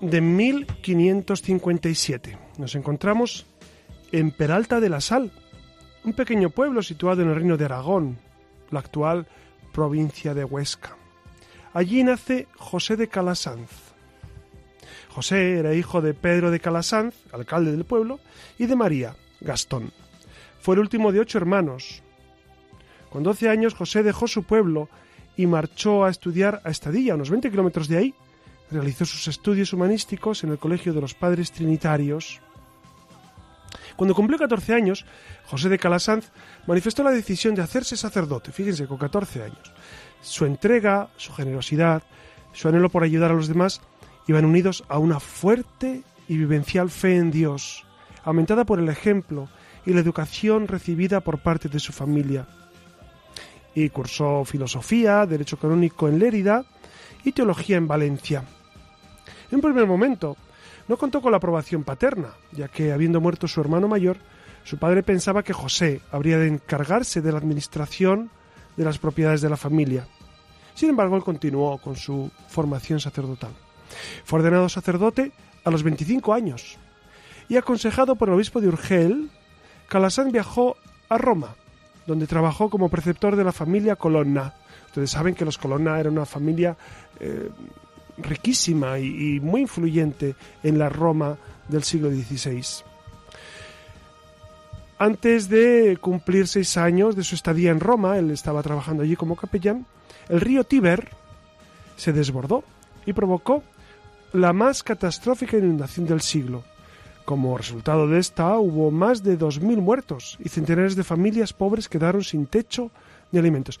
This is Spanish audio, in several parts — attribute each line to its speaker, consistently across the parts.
Speaker 1: de 1557. Nos encontramos en Peralta de la Sal, un pequeño pueblo situado en el reino de Aragón, la actual provincia de Huesca. Allí nace José de Calasanz. José era hijo de Pedro de Calasanz, alcalde del pueblo, y de María, Gastón. Fue el último de ocho hermanos. Con doce años José dejó su pueblo y marchó a estudiar a Estadilla, unos 20 kilómetros de ahí, Realizó sus estudios humanísticos en el Colegio de los Padres Trinitarios. Cuando cumplió 14 años, José de Calasanz manifestó la decisión de hacerse sacerdote, fíjense, con 14 años. Su entrega, su generosidad, su anhelo por ayudar a los demás iban unidos a una fuerte y vivencial fe en Dios, aumentada por el ejemplo y la educación recibida por parte de su familia. Y cursó filosofía, derecho canónico en Lérida y teología en Valencia. En primer momento, no contó con la aprobación paterna, ya que, habiendo muerto su hermano mayor, su padre pensaba que José habría de encargarse de la administración de las propiedades de la familia. Sin embargo, él continuó con su formación sacerdotal. Fue ordenado sacerdote a los 25 años y aconsejado por el obispo de Urgel, Calasán viajó a Roma, donde trabajó como preceptor de la familia Colonna. Ustedes saben que los Colonna era una familia eh, riquísima y, muy influyente en la Roma del siglo XVI. Antes de cumplir seis años de su estadía en Roma, él estaba trabajando allí como capellán, el río Tíber se desbordó y provocó la más catastrófica inundación del siglo. Como resultado de esta hubo más de 2.000 muertos y centenares de familias pobres quedaron sin techo ni alimentos.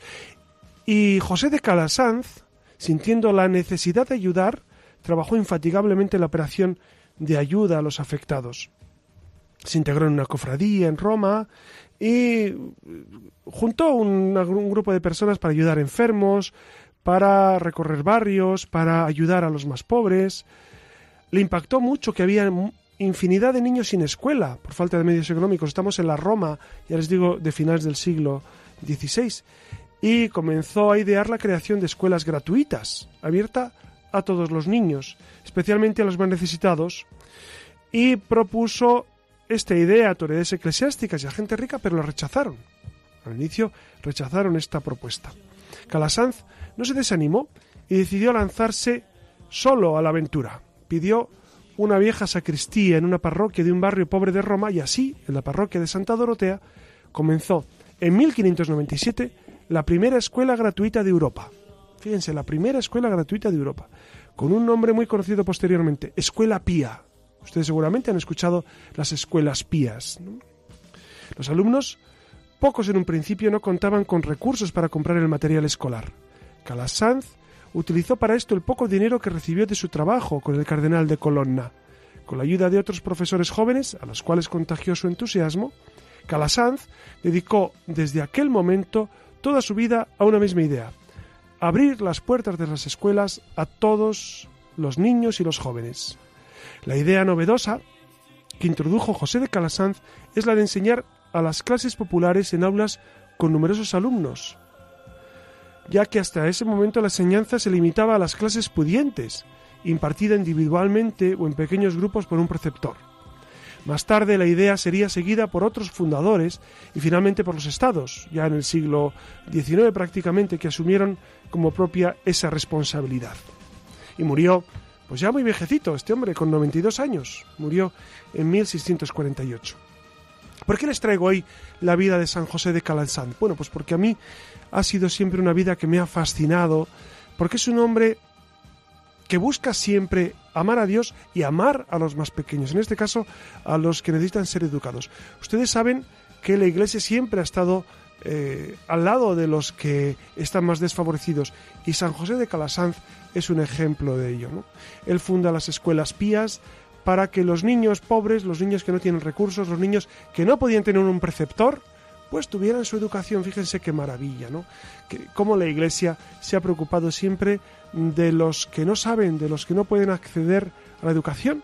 Speaker 1: Y José de Calasanz, sintiendo la necesidad de ayudar, trabajó infatigablemente en la operación de ayuda a los afectados. Se integró en una cofradía en Roma y juntó un, un grupo de personas para ayudar a enfermos, para recorrer barrios, para ayudar a los más pobres. Le impactó mucho que había infinidad de niños sin escuela por falta de medios económicos. Estamos en la Roma, ya les digo, de finales del siglo XVI y comenzó a idear la creación de escuelas gratuitas, abierta a todos los niños, especialmente a los más necesitados, y propuso esta idea a autoridades eclesiásticas y a gente rica, pero la rechazaron. Al inicio rechazaron esta propuesta. Calasanz no se desanimó y decidió lanzarse solo a la aventura. Pidió una vieja sacristía en una parroquia de un barrio pobre de Roma y así, en la parroquia de Santa Dorotea, comenzó en 1597 la primera escuela gratuita de Europa. Fíjense, la primera escuela gratuita de Europa, con un nombre muy conocido posteriormente, Escuela Pía. Ustedes seguramente han escuchado las escuelas pías. Los alumnos, pocos en un principio, no contaban con recursos para comprar el material escolar. Calasanz utilizó para esto el poco dinero que recibió de su trabajo con el cardenal de Colonna. Con la ayuda de otros profesores jóvenes, a los cuales contagió su entusiasmo, Calasanz dedicó desde aquel momento toda su vida a una misma idea, abrir las puertas de las escuelas a todos los niños y los jóvenes. La idea novedosa que introdujo José de Calasanz es la de enseñar a las clases populares en aulas con numerosos alumnos, ya que hasta ese momento la enseñanza se limitaba a las clases pudientes, impartida individualmente o en pequeños grupos por un preceptor. Más tarde la idea sería seguida por otros fundadores y finalmente por los estados, ya en el siglo XIX prácticamente, que asumieron como propia esa responsabilidad. Y murió, pues ya muy viejecito, este hombre, con 92 años, murió en 1648. ¿Por qué les traigo hoy la vida de San José de Calanzán? Bueno, pues porque a mí ha sido siempre una vida que me ha fascinado, porque es un hombre que busca siempre amar a Dios y amar a los más pequeños, en este caso a los que necesitan ser educados. Ustedes saben que la Iglesia siempre ha estado eh, al lado de los que están más desfavorecidos y San José de Calasanz es un ejemplo de ello. Él funda las escuelas pías para que los niños pobres, los niños que no tienen recursos, los niños que no podían tener un preceptor, pues tuvieran su educación. Fíjense qué maravilla, ¿no? Que, cómo la Iglesia se ha preocupado siempre de los que no saben, de los que no pueden acceder a la educación.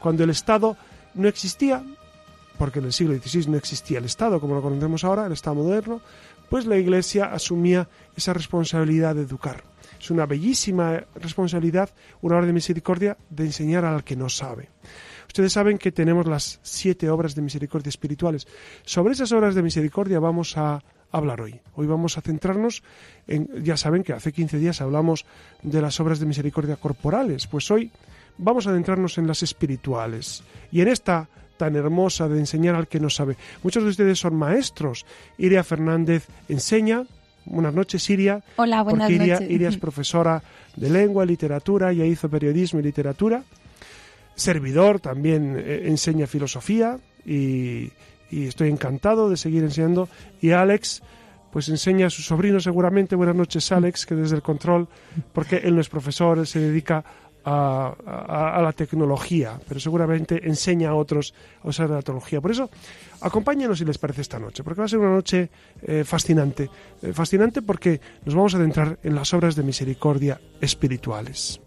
Speaker 1: Cuando el Estado no existía, porque en el siglo XVI no existía el Estado como lo conocemos ahora, el Estado moderno, pues la Iglesia asumía esa responsabilidad de educar. Es una bellísima responsabilidad, una obra de misericordia, de enseñar al que no sabe. Ustedes saben que tenemos las siete obras de misericordia espirituales. Sobre esas obras de misericordia vamos a hablar hoy. Hoy vamos a centrarnos en, ya saben que hace 15 días hablamos de las obras de misericordia corporales, pues hoy vamos a adentrarnos en las espirituales. Y en esta tan hermosa de enseñar al que no sabe. Muchos de ustedes son maestros. Iria Fernández enseña. Buenas noches, Iria.
Speaker 2: Hola, buenas
Speaker 1: Iria,
Speaker 2: noches.
Speaker 1: Iria es profesora de lengua, literatura, ya hizo periodismo y literatura. Servidor también eh, enseña filosofía y, y estoy encantado de seguir enseñando. Y Alex, pues enseña a su sobrino seguramente. Buenas noches, Alex, que desde el control, porque él no es profesor, se dedica a, a, a, la tecnología, pero seguramente enseña a otros a usar la tecnología. Por eso, acompáñenos si les parece esta noche, porque va a ser una noche eh, fascinante. Eh, fascinante porque nos vamos a adentrar en las obras de misericordia espirituales.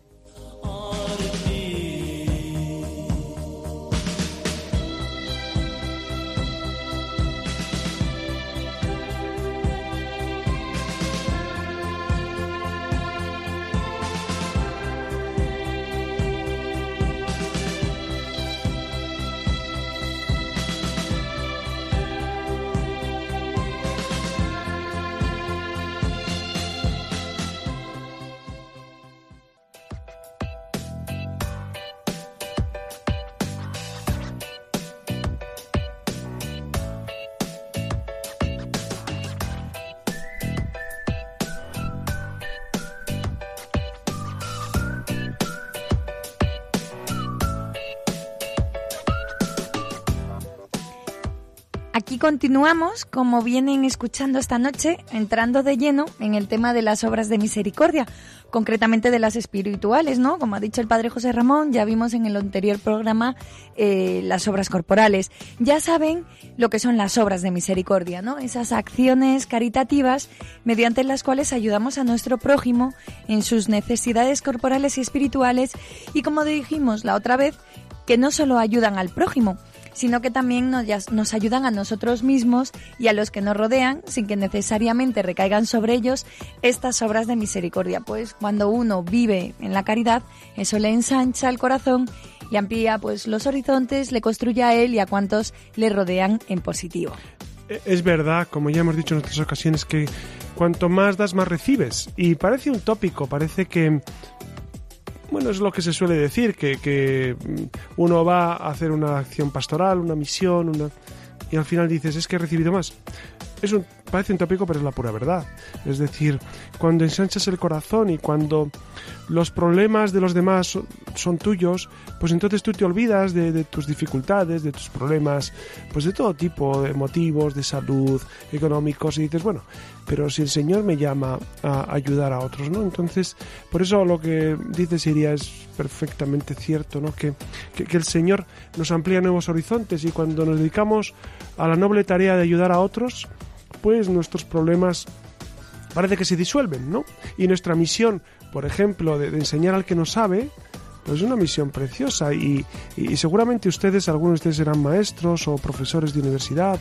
Speaker 2: Continuamos, como vienen escuchando esta noche, entrando de lleno en el tema de las obras de misericordia, concretamente de las espirituales, ¿no? Como ha dicho el padre José Ramón, ya vimos en el anterior programa eh, las obras corporales. Ya saben lo que son las obras de misericordia, ¿no? Esas acciones caritativas mediante las cuales ayudamos a nuestro prójimo en sus necesidades corporales y espirituales y como dijimos la otra vez, que no solo ayudan al prójimo, sino que también nos, ayudan a nosotros mismos y a los que nos rodean sin que necesariamente recaigan sobre ellos estas obras de misericordia. Pues cuando uno vive en la caridad, eso le ensancha el corazón y amplía pues los horizontes, le construye a él y a cuantos le rodean en positivo.
Speaker 1: Es verdad, como ya hemos dicho en otras ocasiones, que cuanto más das, más recibes. Y parece un tópico, parece que bueno, es lo que se suele decir, que, que, uno va a hacer una acción pastoral, una misión, una, y al final dices, es que he recibido más. Es un, parece un tópico, pero es la pura verdad. Es decir, cuando ensanchas el corazón y cuando los problemas de los demás son, tuyos, pues entonces tú te olvidas de, tus dificultades, de tus problemas, pues de todo tipo, de motivos, de salud, económicos, y dices, bueno, pero si el Señor me llama a ayudar a otros, ¿no? Entonces, por eso lo que dice Siria es perfectamente cierto, ¿no? Que, que el Señor nos amplía nuevos horizontes y cuando nos dedicamos a la noble tarea de ayudar a otros, pues nuestros problemas parece que se disuelven, ¿no? Y nuestra misión, por ejemplo, de, enseñar al que no sabe, pues es una misión preciosa y, seguramente ustedes, algunos de ustedes serán maestros o profesores de universidad,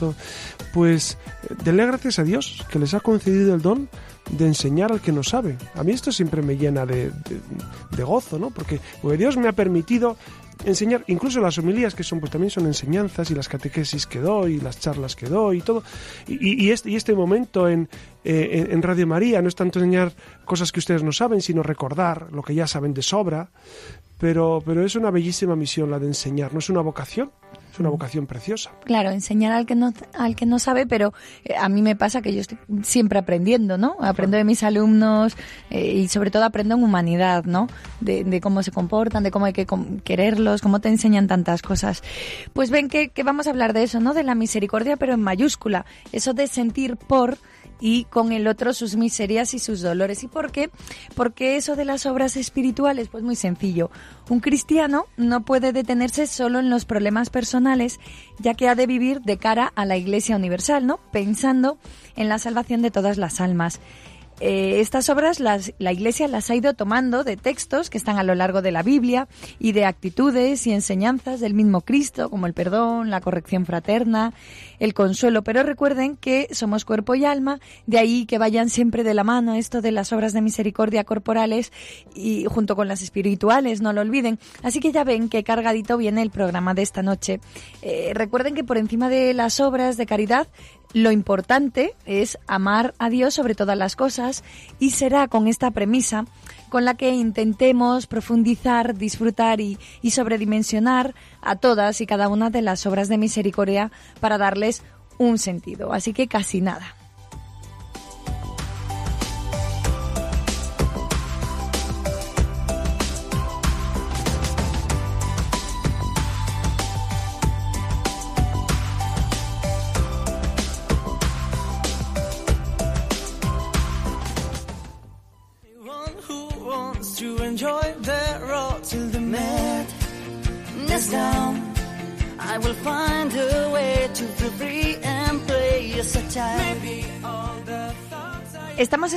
Speaker 1: pues denle gracias a Dios que les ha concedido el don de enseñar al que no sabe. A mí esto siempre me llena de, de, gozo, ¿no? Porque, porque Dios me ha permitido enseñar, incluso las homilías que son, pues también son enseñanzas y las catequesis que doy, y las charlas que doy y todo. Y, este, y este, momento en, eh, en, Radio María no es tanto enseñar cosas que ustedes no saben, sino recordar lo que ya saben de sobra. Pero, pero es una bellísima misión la de enseñar, no es una vocación, es una vocación preciosa.
Speaker 2: Claro, enseñar al que no, al que no sabe, pero eh, a mí me pasa que yo estoy siempre aprendiendo, ¿no? Aprendo de mis alumnos eh, y sobre todo aprendo en humanidad, ¿no? De, de, cómo se comportan, de cómo hay que quererlos, cómo te enseñan tantas cosas. Pues ven que, que vamos a hablar de eso, ¿no? De la misericordia, pero en mayúscula. Eso de sentir por y con el otro sus miserias y sus dolores. ¿Y por qué? Porque eso de las obras espirituales, pues muy sencillo. Un cristiano no puede detenerse solo en los problemas personales, ya que ha de vivir de cara a la Iglesia Universal, ¿no? Pensando en la salvación de todas las almas. Eh, estas obras las, la Iglesia las ha ido tomando de textos que están a lo largo de la Biblia y de actitudes y enseñanzas del mismo Cristo, como el perdón, la corrección fraterna, el consuelo. Pero recuerden que somos cuerpo y alma, de ahí que vayan siempre de la mano esto de las obras de misericordia corporales y junto con las espirituales, no lo olviden. Así que ya ven que cargadito viene el programa de esta noche. Eh, recuerden que por encima de las obras de caridad lo importante es amar a Dios sobre todas las cosas y será con esta premisa con la que intentemos profundizar, disfrutar y, sobredimensionar a todas y cada una de las obras de misericordia para darles un sentido. Así que casi nada.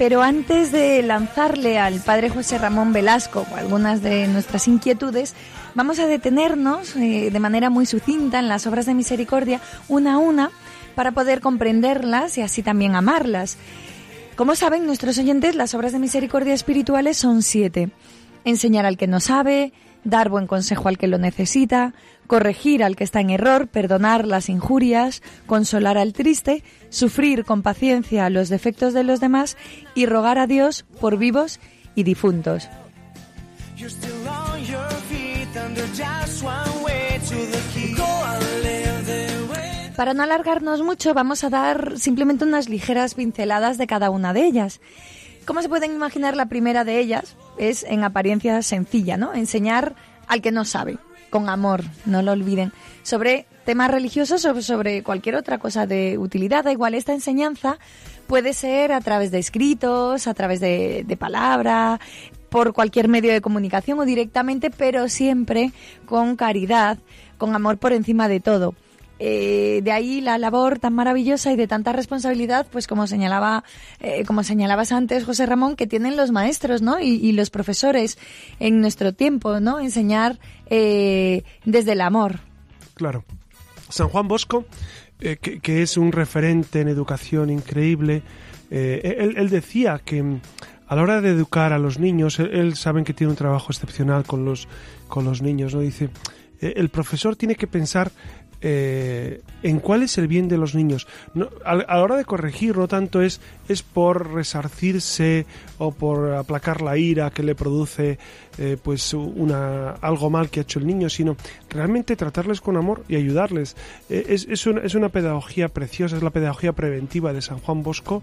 Speaker 2: Pero antes de lanzarle al padre José Ramón Velasco algunas de nuestras inquietudes, vamos a detenernos eh, de manera muy sucinta en las obras de misericordia, una a una, para poder comprenderlas y así también amarlas. Como saben nuestros oyentes, las obras de misericordia espirituales son siete. Enseñar al que no sabe, dar buen consejo al que lo necesita, corregir al que está en error, perdonar las injurias, consolar al triste, sufrir con paciencia los defectos de los demás y rogar a Dios por vivos y difuntos. Para no alargarnos mucho, vamos a dar simplemente unas ligeras pinceladas de cada una de ellas. ¿Cómo se pueden imaginar la primera de ellas? Es en apariencia sencilla, ¿no? Enseñar al que no sabe con amor, no lo olviden, sobre temas religiosos o sobre cualquier otra cosa de utilidad. Da igual, esta enseñanza puede ser a través de escritos, a través de, palabra, por cualquier medio de comunicación o directamente, pero siempre con caridad, con amor por encima de todo. Eh, de ahí la labor tan maravillosa y de tanta responsabilidad, pues como señalaba, eh, como señalabas antes, José Ramón, que tienen los maestros, ¿no? Y, los profesores en nuestro tiempo, ¿no? Enseñar eh, desde el amor.
Speaker 1: Claro. San Juan Bosco, que, es un referente en educación increíble, él, decía que mm, a la hora de educar a los niños, él, él saben que tiene un trabajo excepcional con los, con los niños, ¿no? Dice, el profesor tiene que pensar eh, en cuál es el bien de los niños. a, la hora de corregir no tanto es, es por resarcirse o por aplacar la ira que le produce eh, pues una, algo mal que ha hecho el niño, sino realmente tratarles con amor y ayudarles. Eh, es, es, una, es una pedagogía preciosa, es la pedagogía preventiva de San Juan Bosco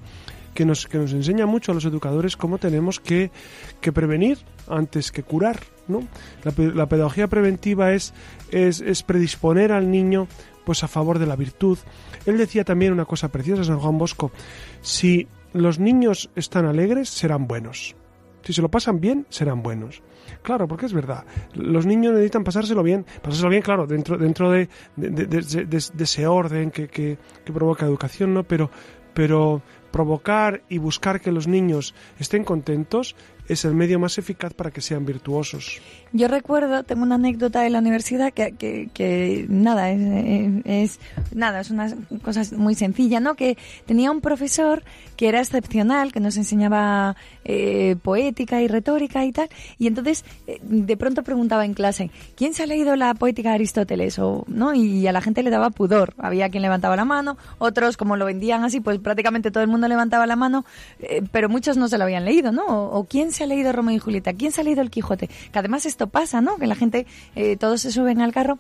Speaker 1: que nos, que nos enseña mucho a los educadores cómo tenemos que, que prevenir antes que curar. ¿no? La, pedagogía preventiva es, es, es, predisponer al niño pues a favor de la virtud. Él decía también una cosa preciosa, San Juan Bosco, si los niños están alegres, serán buenos. Si se lo pasan bien, serán buenos. Claro, porque es verdad. Los niños necesitan pasárselo bien. Pasárselo bien, claro, dentro, dentro de, de, ese orden que, que, que, provoca educación, ¿no? Pero, pero provocar y buscar que los niños estén contentos es el medio más eficaz para que sean virtuosos.
Speaker 2: Yo recuerdo, tengo una anécdota de la universidad que, que, nada, es, nada, es una cosa muy sencilla, ¿no? Que tenía un profesor que era excepcional, que nos enseñaba eh, poética y retórica y tal, y entonces eh, de pronto preguntaba en clase, ¿quién se ha leído la poética de Aristóteles? O, ¿no? Y a la gente le daba pudor, había quien levantaba la mano, otros como lo vendían así, pues prácticamente todo el mundo levantaba la mano, eh, pero muchos no se lo habían leído, ¿no? O, quién se ha leído Romeo y Julieta? ¿Quién se ha leído El Quijote? Que además esto pasa, ¿no? Que la gente, eh, todos se suben al carro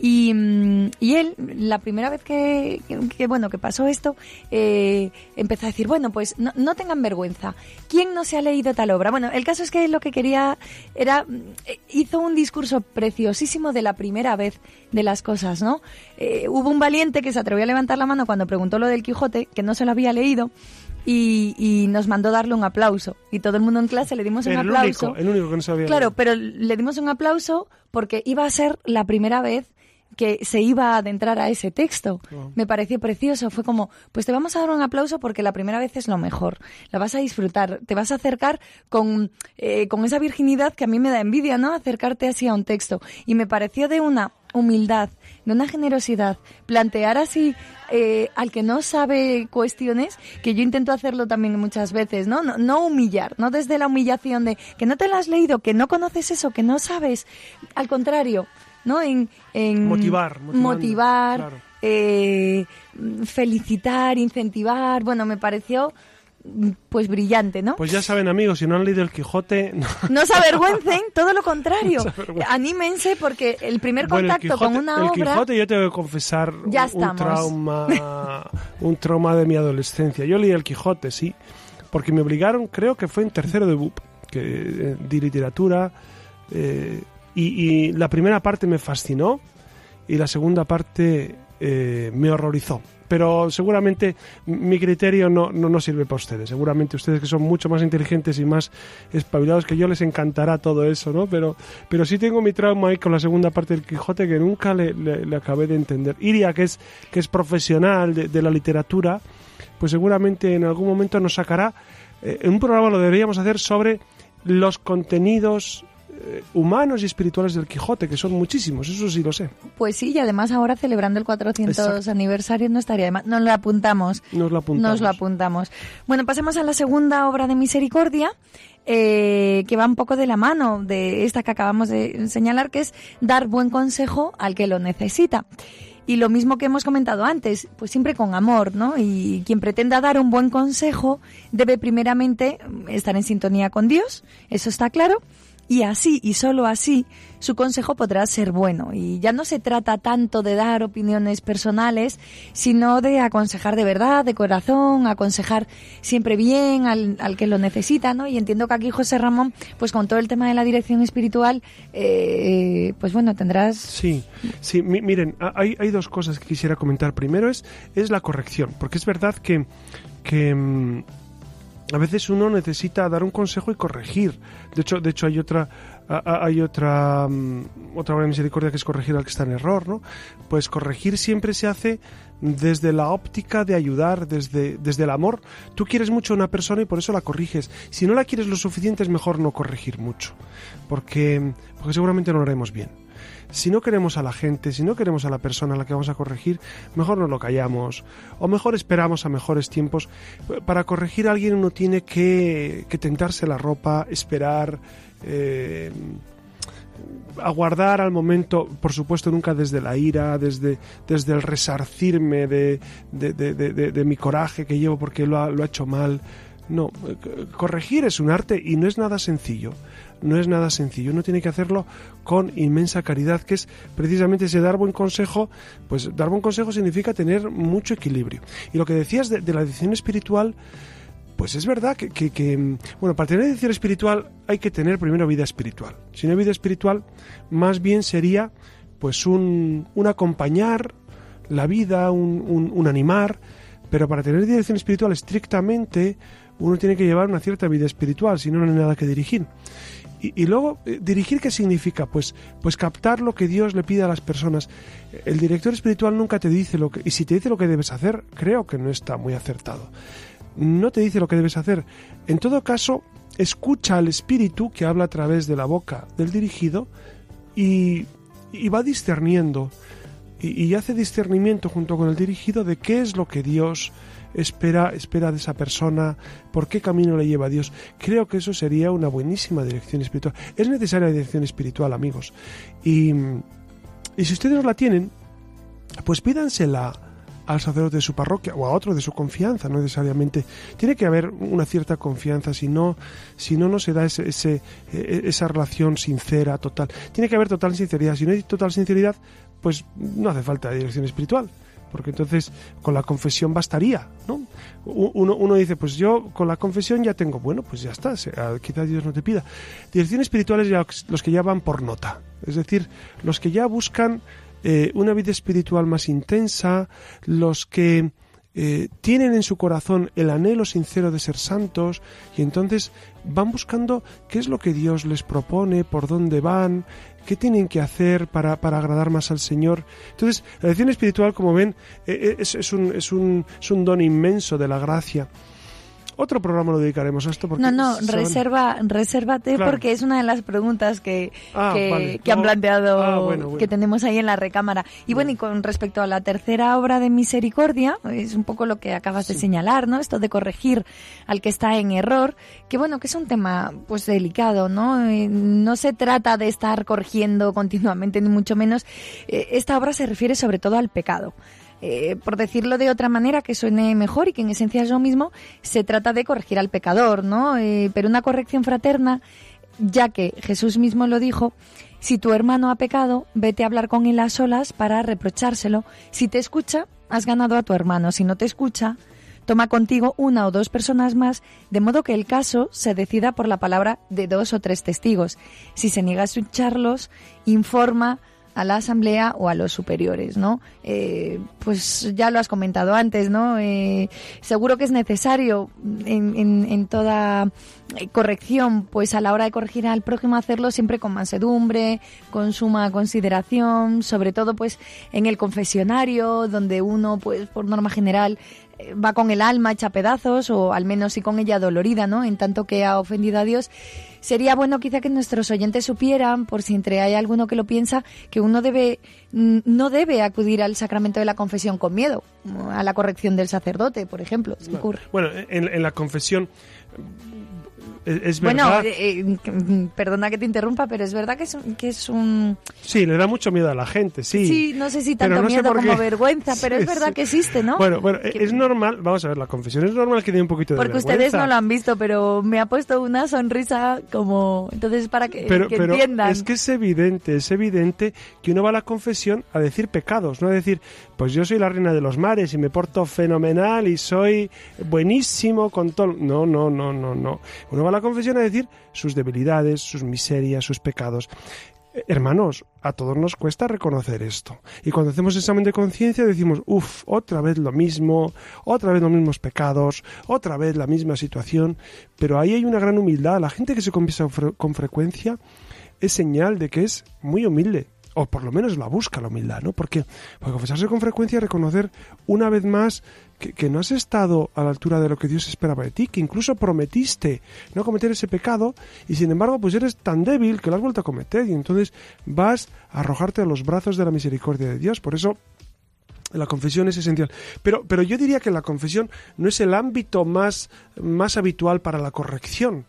Speaker 2: y, mm, y él, la primera vez que, que, bueno, que pasó esto, eh, empezó a decir, bueno, pues no, no tengan vergüenza. ¿Quién no se ha leído tal obra? Bueno, el caso es que lo que quería era, eh, hizo un discurso preciosísimo de la primera vez de las cosas, ¿no? Eh, hubo un valiente que se atrevió a levantar la mano cuando preguntó lo del Quijote, que no se lo había leído, y, y nos mandó darle un aplauso. Y todo el mundo en clase le dimos un aplauso.
Speaker 1: Único, el único que no sabía.
Speaker 2: Claro, pero le dimos un aplauso porque iba a ser la primera vez que se iba a adentrar a ese texto.
Speaker 1: Oh.
Speaker 2: Me pareció precioso. Fue como, pues te vamos a dar un aplauso porque la primera vez es lo mejor. La vas a disfrutar. Te vas a acercar con, eh, con esa virginidad que a mí me da envidia, ¿no? Acercarte así a un texto. Y me pareció de una humildad, de una generosidad, plantear así eh, al que no sabe cuestiones, que yo intento hacerlo también muchas veces, ¿no? ¿no? No humillar, no desde la humillación de que no te lo has leído, que no conoces eso, que no sabes. Al contrario, ¿no? En, en
Speaker 1: Motivar,
Speaker 2: motivar,
Speaker 1: claro.
Speaker 2: eh, felicitar, incentivar. Bueno, me pareció pues brillante, ¿no?
Speaker 1: Pues ya saben, amigos, si no han leído El Quijote, no,
Speaker 2: No se avergüencen, todo lo contrario.
Speaker 1: No.
Speaker 2: Anímense porque el primer
Speaker 1: Bueno, el
Speaker 2: contacto
Speaker 1: Quijote-
Speaker 2: con una
Speaker 1: el
Speaker 2: obra...
Speaker 1: Quijote yo tengo que confesar
Speaker 2: Ya
Speaker 1: un trauma, un trauma de mi adolescencia. Yo leí el Quijote, sí, porque me obligaron, creo que fue en tercero de BUP, que eh, di literatura, eh, y, y la primera parte me fascinó y la segunda parte eh, me horrorizó. Pero seguramente mi criterio no, no, no sirve para ustedes. Seguramente ustedes que son mucho más inteligentes y más espabilados que yo les encantará todo eso, ¿no? Pero, pero sí tengo mi trauma ahí con la segunda parte del Quijote que nunca le, le- acabé de entender. Iria, que es, que es profesional de, de la literatura, pues seguramente en algún momento nos sacará. eh, en un programa lo deberíamos hacer sobre los contenidos humanos y espirituales del Quijote, que son muchísimos, eso sí lo sé.
Speaker 2: Pues sí, y además ahora celebrando el 400
Speaker 1: Exacto.
Speaker 2: aniversario no estaría de más. Nos lo apuntamos.
Speaker 1: Nos lo apuntamos.
Speaker 2: Nos lo apuntamos. Bueno, pasemos a la segunda obra de misericordia, eh, que va un poco de la mano de esta que acabamos de señalar, que es dar buen consejo al que lo necesita. Y lo mismo que hemos comentado antes, pues siempre con amor, ¿no? Y quien pretenda dar un buen consejo debe primeramente estar en sintonía con Dios, eso está claro, y así y solo así su consejo podrá ser bueno. Y ya no se trata tanto de dar opiniones personales, sino de aconsejar de verdad, de corazón, aconsejar siempre bien al, al que lo necesita, ¿no? Y entiendo que aquí José Ramón, pues con todo el tema de la dirección espiritual, eh, pues bueno, tendrás...
Speaker 1: Sí, sí, mi- miren, ha- hay, hay dos cosas que quisiera comentar. Primero es, es la corrección, porque es verdad que, que mm, a veces uno necesita dar un consejo y corregir. De hecho, de hecho hay otra hay otra mm, otra obra de misericordia que es corregir al que está en error, ¿no? Pues corregir siempre se hace desde la óptica de ayudar, desde, desde el amor. Tú quieres mucho a una persona y por eso la corriges. Si no la quieres lo suficiente es mejor no corregir mucho, porque, porque seguramente no lo haremos bien. Si no queremos a la gente, si no queremos a la persona a la que vamos a corregir, mejor nos lo callamos o mejor esperamos a mejores tiempos. Para corregir a alguien uno tiene que, que tentarse la ropa, esperar, eh, aguardar al momento, por supuesto nunca desde la ira, desde, desde el resarcirme de, de, de- de- mi coraje que llevo porque lo ha, lo ha hecho mal. No, eh, corregir es un arte y no es nada sencillo. No es nada sencillo. Uno tiene que hacerlo con inmensa caridad, que es precisamente ese dar buen consejo. Pues dar buen consejo significa tener mucho equilibrio. Y lo que decías de, de la edición espiritual, pues es verdad que, mm, bueno, para tener edición espiritual hay que tener primero vida espiritual. Si no hay vida espiritual, más bien sería pues un, acompañar la vida, un- un animar, pero para tener dirección espiritual estrictamente uno tiene que llevar una cierta vida espiritual, si no, no hay nada que dirigir. Y, luego, eh, ¿dirigir qué significa? Pues, pues captar lo que Dios le pide a las personas. El director espiritual nunca te dice lo que... Y si te dice lo que debes hacer, creo que no está muy acertado no te dice lo que debes hacer. En todo caso, escucha al espíritu que habla a través de la boca del dirigido y, y va discerniendo y hace discernimiento junto con el dirigido de qué es lo que Dios espera, espera de esa persona, por qué camino le lleva a Dios. Creo que eso sería una buenísima dirección espiritual. Es necesaria la dirección espiritual, amigos. Y, y si ustedes no la tienen, pues pídansela al sacerdote de su parroquia o a otro de su confianza, no necesariamente. Tiene que haber una cierta confianza, si no, si no, no se da ese, ese, e, esa relación sincera, total. Tiene que haber total sinceridad. Si no hay total sinceridad, pues no hace falta dirección espiritual porque entonces con la confesión bastaría, ¿no? Uno, uno, dice, pues yo con la confesión ya tengo, bueno, pues ya está, quizás Dios no te pida. Dirección espiritual es los que ya van por nota, es decir, los que ya buscan eh, una vida espiritual más intensa, los que eh, tienen en su corazón el anhelo sincero de ser santos y entonces van buscando qué es lo que Dios les propone, por dónde van, qué tienen que hacer para, para agradar más al Señor. Entonces, la lección espiritual, como ven, eh, es, es, un, es, un, es un don inmenso de la gracia. Otro programa lo dedicaremos a esto. Porque
Speaker 2: no, no, reserva, resérvate porque es una de las preguntas que,
Speaker 1: ah,
Speaker 2: que, han planteado, ah, que tenemos ahí en la recámara. Y bueno, y con respecto a la tercera obra de misericordia, es un poco lo que acabas de señalar, ¿no? Esto de corregir al que está en error, que bueno, que es un tema pues delicado, ¿no? Eh, no se trata de estar corrigiendo continuamente, ni mucho menos. Eh, esta obra se refiere sobre todo al pecado. Eh, por decirlo de otra manera que suene mejor y que en esencia es lo mismo, se trata de corregir al pecador, ¿no? Eh, pero una corrección fraterna, ya que Jesús mismo lo dijo, si tu hermano ha pecado, vete a hablar con él a solas para reprochárselo. Si te escucha, has ganado a tu hermano. Si no te escucha, toma contigo una o dos personas más, de modo que el caso se decida por la palabra de dos o tres testigos. Si se niega a escucharlos, informa a la asamblea o a los superiores, ¿no? Eh, pues ya lo has comentado antes, ¿no? Eh, seguro que es necesario en, en, toda corrección, pues a la hora de corregir al prójimo hacerlo siempre con mansedumbre, con suma consideración, sobre todo pues en el confesionario, donde uno pues por norma general eh, va con el alma hecha pedazos o al menos sí con ella dolorida, ¿no? En tanto que ha ofendido a Dios sería bueno quizá que nuestros oyentes supieran, por si entre hay alguno que lo piensa, que uno debe no debe acudir al sacramento de la confesión con miedo, a la corrección del sacerdote, por ejemplo.
Speaker 1: Bueno, en la confesión es, bueno,
Speaker 2: eh, eh, perdona que te interrumpa, pero es verdad que es, un, que es un...
Speaker 1: Sí, le da mucho miedo a la gente, sí.
Speaker 2: Sí, no sé si tanto miedo como vergüenza, pero es verdad que existe, ¿no?
Speaker 1: Bueno, bueno, es normal, vamos a ver, la confesión es normal que dé un poquito de
Speaker 2: Porque ustedes no lo han visto, pero me ha puesto una sonrisa como... Entonces, para que,
Speaker 1: pero,
Speaker 2: que
Speaker 1: pero
Speaker 2: entiendan.
Speaker 1: Es que es evidente, es evidente que uno va a la confesión a decir pecados, no a decir, pues yo soy la reina de los mares y me porto fenomenal y soy buenísimo con todo... No, no, no, no, no. Uno va a la confesión a decir sus debilidades, sus miserias, sus pecados. Eh, hermanos, a todos nos cuesta reconocer esto. Y cuando hacemos examen de conciencia decimos, uff, otra vez lo mismo, otra vez los mismos pecados, otra vez la misma situación. Pero ahí hay una gran humildad. La gente que se confiesa con frecuencia es señal de que es muy humilde o por lo menos la busca la humildad, ¿no? Porque, porque confesarse con frecuencia, reconocer una vez más que, no has estado a la altura de lo que Dios esperaba de ti, que incluso prometiste no cometer ese pecado y sin embargo pues eres tan débil que lo has vuelto a cometer y entonces vas a arrojarte a los brazos de la misericordia de Dios. Por eso la confesión es esencial. Pero, pero yo diría que la confesión no es el ámbito más, más habitual para la corrección.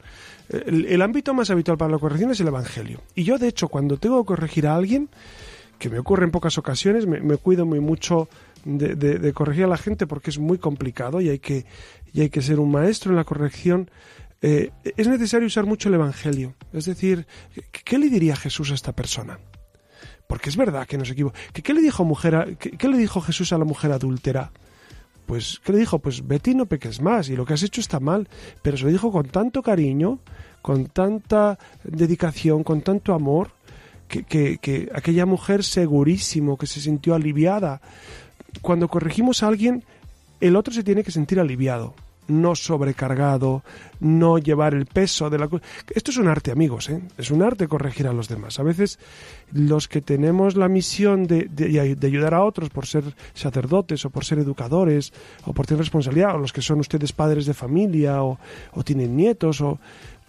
Speaker 1: El, ámbito más habitual para la corrección es el Evangelio. Y yo, de hecho, cuando tengo que corregir a alguien, que me ocurre en pocas ocasiones, me, cuido muy mucho de, corregir a la gente porque es muy complicado y hay que, y hay que ser un maestro en la corrección. Eh, es necesario usar mucho el Evangelio. Es decir, ¿qué le diría Jesús a esta persona? Porque es verdad que nos equivoca. ¿Qué, le dijo mujer qué, le dijo Jesús a la mujer adúltera? Pues, ¿qué le dijo? Pues vete y no peques más, y lo que has hecho está mal. Pero se lo dijo con tanto cariño, con tanta dedicación, con tanto amor, que, que, aquella mujer segurísimo, que se sintió aliviada. Cuando corregimos a alguien, el otro se tiene que sentir aliviado no sobrecargado, no llevar el peso de la... Esto es un arte, amigos, ¿eh? es un arte corregir a los demás. A veces los que tenemos la misión de, de, ayudar a otros por ser sacerdotes o por ser educadores o por tener responsabilidad, o los que son ustedes padres de familia o, o tienen nietos, o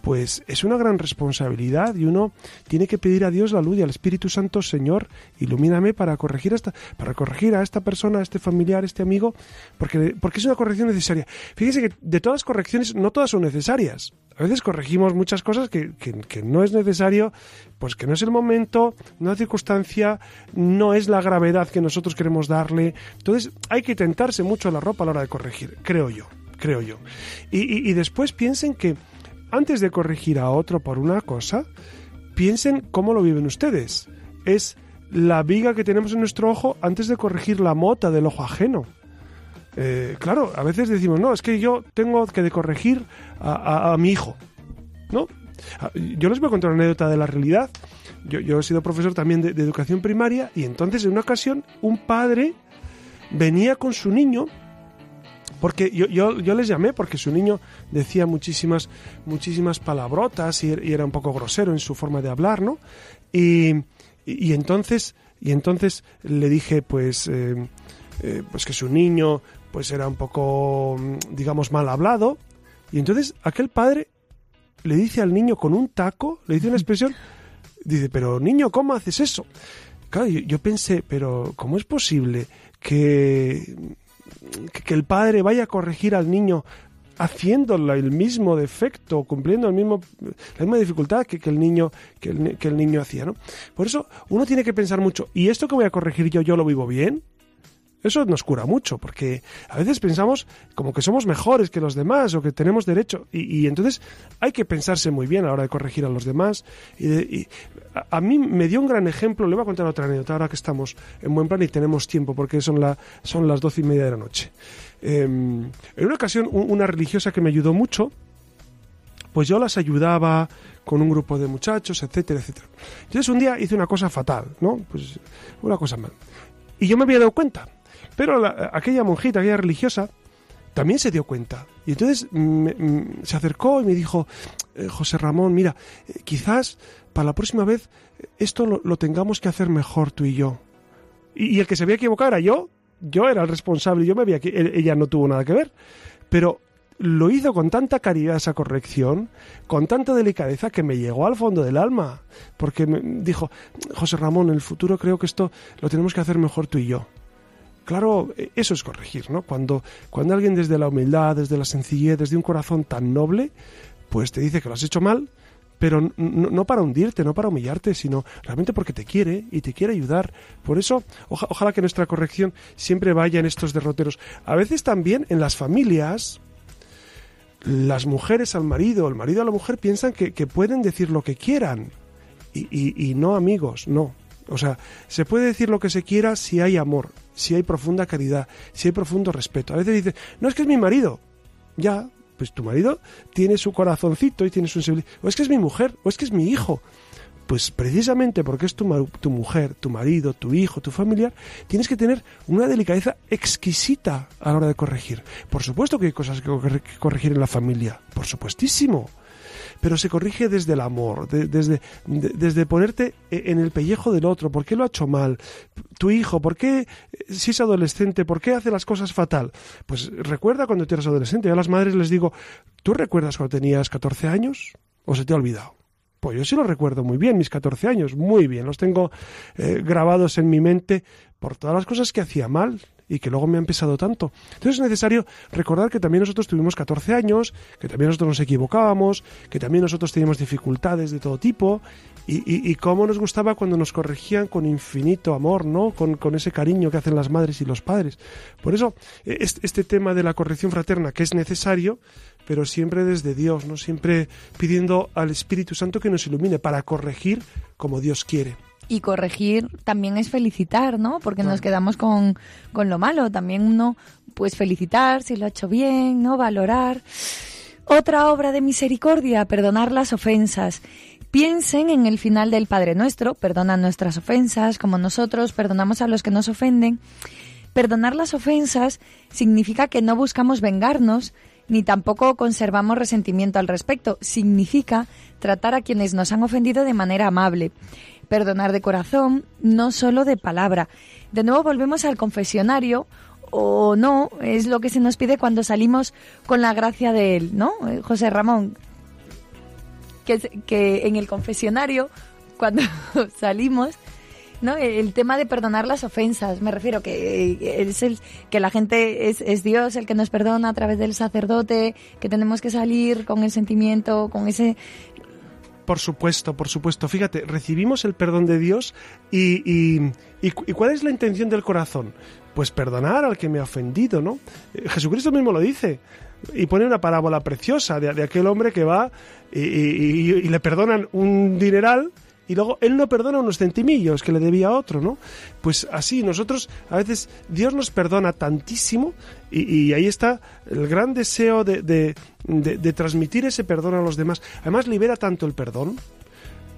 Speaker 1: pues es una gran responsabilidad y uno tiene que pedir a Dios la luz y al Espíritu Santo, Señor, ilumíname para corregir a esta, para corregir a esta persona, a este familiar, a este amigo, porque, porque es una corrección necesaria. Fíjese que de todas las correcciones, no todas son necesarias. A veces corregimos muchas cosas que, que, no es necesario, pues que no es el momento, no es circunstancia, no es la gravedad que nosotros queremos darle. Entonces hay que tentarse mucho la ropa a la hora de corregir, creo yo, creo yo. y, y después piensen que antes de corregir a otro por una cosa, piensen cómo lo viven ustedes. Es la viga que tenemos en nuestro ojo antes de corregir la mota del ojo ajeno. Eh, claro, a veces decimos, no, es que yo tengo que corregir a, mi hijo. ¿No? Ah, yo les voy a contar una anécdota de la realidad. Yo, he sido profesor también de, de educación primaria y entonces en una ocasión un padre venía con su niño porque yo, yo, yo, les llamé porque su niño decía muchísimas, muchísimas palabrotas y, era un poco grosero en su forma de hablar, ¿no? Y, y, entonces, y entonces le dije, pues, eh, eh, pues que su niño pues era un poco, digamos, mal hablado. Y entonces aquel padre le dice al niño con un taco, le dice una expresión, dice, pero niño, ¿cómo haces eso? Claro, yo pensé, pero ¿cómo es posible que que el padre vaya a corregir al niño haciendo el mismo defecto, cumpliendo el mismo, la misma dificultad que, el niño, que el, que el niño hacía, ¿no? Por eso uno tiene que pensar mucho, ¿y esto que voy a corregir yo, yo lo vivo bien? Eso nos cura mucho, porque a veces pensamos como que somos mejores que los demás o que tenemos derecho. Y, entonces hay que pensarse muy bien a la hora de corregir a los demás. Y, a, mí me dio un gran ejemplo, le voy a contar otra anécdota ahora que estamos en buen plan y tenemos tiempo, porque son, la, son las doce y media de la noche. Em, en una ocasión, una religiosa que me ayudó mucho, pues yo las ayudaba con un grupo de muchachos, etcétera, etcétera. Entonces un día hice una cosa fatal, ¿no? Pues una cosa mal. Y yo me había dado cuenta pero aquella monjita, aquella religiosa, también se dio cuenta. Y entonces se acercó y me dijo, eh, José Ramón, mira, eh, quizás para la próxima vez eh, esto lo, tengamos que hacer mejor tú y yo. Y, el que se había equivocado era yo. Yo era el responsable, yo me había ella no tuvo nada que ver. Pero lo hizo con tanta caridad esa corrección, con tanta delicadeza que me llegó al fondo del alma, porque me dijo, José Ramón, en el futuro creo que esto lo tenemos que hacer mejor tú y yo. Claro, e, eso es corregir, ¿no? Cuando, cuando alguien desde la humildad, desde la sencillez, desde un corazón tan noble, pues te dice que lo has hecho mal, pero no, para hundirte, no para humillarte, sino realmente porque te quiere y te quiere ayudar. Por eso, ojalá que nuestra corrección siempre vaya en estos derroteros. A veces también en las familias, las mujeres al marido, el marido a la mujer piensan que, pueden decir lo que quieran. y no amigos, no. O sea, se puede decir lo que se quiera si hay amor, si hay profunda caridad, si hay profundo respeto. A veces dice, no es que es mi marido. Ya, pues tu marido tiene su corazoncito y tiene su sensibilidad. O es que es mi mujer, o es que es mi hijo. Pues precisamente porque es tu, tu, mujer, tu marido, tu hijo, tu familiar, tienes que tener una delicadeza exquisita a la hora de corregir. Por supuesto que hay cosas que corregir en la familia, por supuestísimo pero se corrige desde el amor, desde, desde ponerte e, en el pellejo del otro. ¿Por qué lo ha hecho mal? Tu hijo, ¿por qué, si es adolescente, por qué hace las cosas fatal? Pues recuerda cuando tú eras adolescente. Yo a las madres les digo, ¿tú recuerdas cuando tenías 14 años? ¿O se te ha olvidado? Pues yo sí lo recuerdo muy bien, mis 14 años, muy bien. Los tengo eh, grabados en mi mente por todas las cosas que hacía mal y que luego me han pesado tanto. Entonces es necesario recordar que también nosotros tuvimos 14 años, que también nosotros nos equivocábamos, que también nosotros teníamos dificultades de todo tipo y, cómo nos gustaba cuando nos corregían con infinito amor, ¿no? Con, ese cariño que hacen las madres y los padres. Por eso, e, este, tema de la corrección fraterna, que es necesario, pero siempre desde Dios, ¿no? Siempre pidiendo al Espíritu Santo que nos ilumine para corregir como Dios quiere
Speaker 2: y corregir también es felicitar, ¿no? Porque nos quedamos con, con lo malo. También uno, pues felicitar si lo ha hecho bien, ¿no? Valorar. Otra obra de misericordia, perdonar las ofensas. Piensen en el final del Padre Nuestro, perdonan nuestras ofensas, como nosotros perdonamos a los que nos ofenden. Perdonar las ofensas significa que no buscamos vengarnos, ni tampoco conservamos resentimiento al respecto. Significa tratar a quienes nos han ofendido de manera amable perdonar de corazón, no solo de palabra. De nuevo volvemos al confesionario o no, es lo que se nos pide cuando salimos con la gracia de él, ¿no? Eh, José Ramón. que, que en el confesionario, cuando salimos, ¿no? El tema de perdonar las ofensas, me refiero que es el, que la gente es, Dios el que nos perdona a través del sacerdote, que tenemos que salir con el sentimiento, con ese
Speaker 1: por supuesto, por supuesto. Fíjate, recibimos el perdón de Dios y, y, y, cuál es la intención del corazón? Pues perdonar al que me ha ofendido, ¿no? Eh, Jesucristo mismo lo dice y pone una parábola preciosa de, de aquel hombre que va y, le perdonan un dineral y luego él no perdona unos centimillos que le debía a otro, ¿no? Pues así, nosotros a veces Dios nos perdona tantísimo y, ahí está el gran deseo de, de, transmitir ese perdón a los demás. Además, libera tanto el perdón,